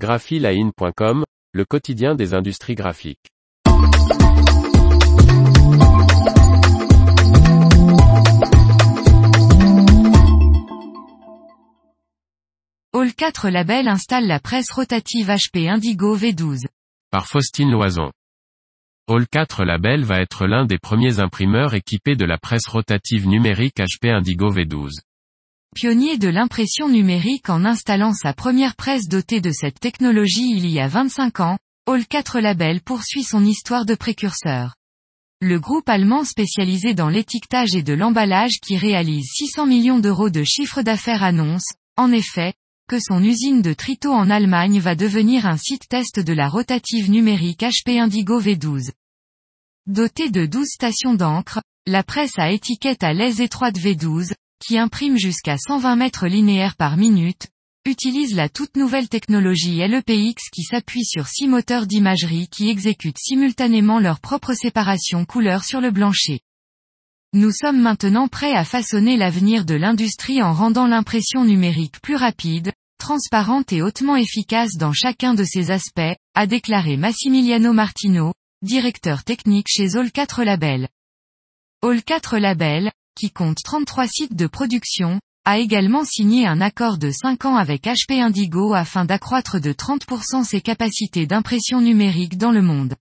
graphiline.com, le quotidien des industries graphiques. All 4 Label installe la presse rotative HP Indigo V12. Par Faustine Loison. All 4 Label va être l'un des premiers imprimeurs équipés de la presse rotative numérique HP Indigo V12. Pionnier de l'impression numérique en installant sa première presse dotée de cette technologie il y a 25 ans, All 4 Label poursuit son histoire de précurseur. Le groupe allemand spécialisé dans l'étiquetage et de l'emballage qui réalise 600 millions d'euros de chiffre d'affaires annonce, en effet, que son usine de Trito en Allemagne va devenir un site test de la rotative numérique HP Indigo V12. Dotée de 12 stations d'encre, la presse à étiquette à l'aise étroite V12, qui imprime jusqu'à 120 mètres linéaires par minute, utilise la toute nouvelle technologie LEPX qui s'appuie sur six moteurs d'imagerie qui exécutent simultanément leur propre séparation couleur sur le blancher. Nous sommes maintenant prêts à façonner l'avenir de l'industrie en rendant l'impression numérique plus rapide, transparente et hautement efficace dans chacun de ses aspects, a déclaré Massimiliano Martino, directeur technique chez All 4 Label. All 4 Label, qui compte 33 sites de production, a également signé un accord de 5 ans avec HP Indigo afin d'accroître de 30% ses capacités d'impression numérique dans le monde.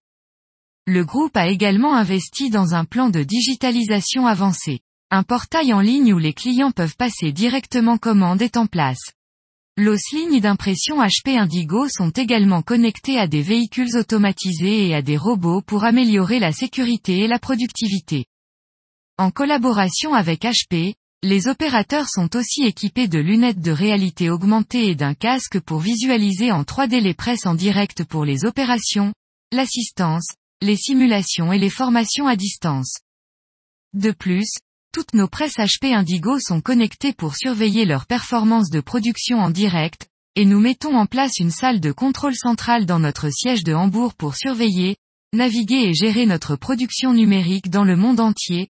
Le groupe a également investi dans un plan de digitalisation avancé. Un portail en ligne où les clients peuvent passer directement commande est en place. L'os lignes d'impression HP Indigo sont également connectés à des véhicules automatisés et à des robots pour améliorer la sécurité et la productivité. En collaboration avec HP, les opérateurs sont aussi équipés de lunettes de réalité augmentée et d'un casque pour visualiser en 3D les presses en direct pour les opérations, l'assistance, les simulations et les formations à distance. De plus, toutes nos presses HP Indigo sont connectées pour surveiller leur performance de production en direct, et nous mettons en place une salle de contrôle centrale dans notre siège de Hambourg pour surveiller, naviguer et gérer notre production numérique dans le monde entier,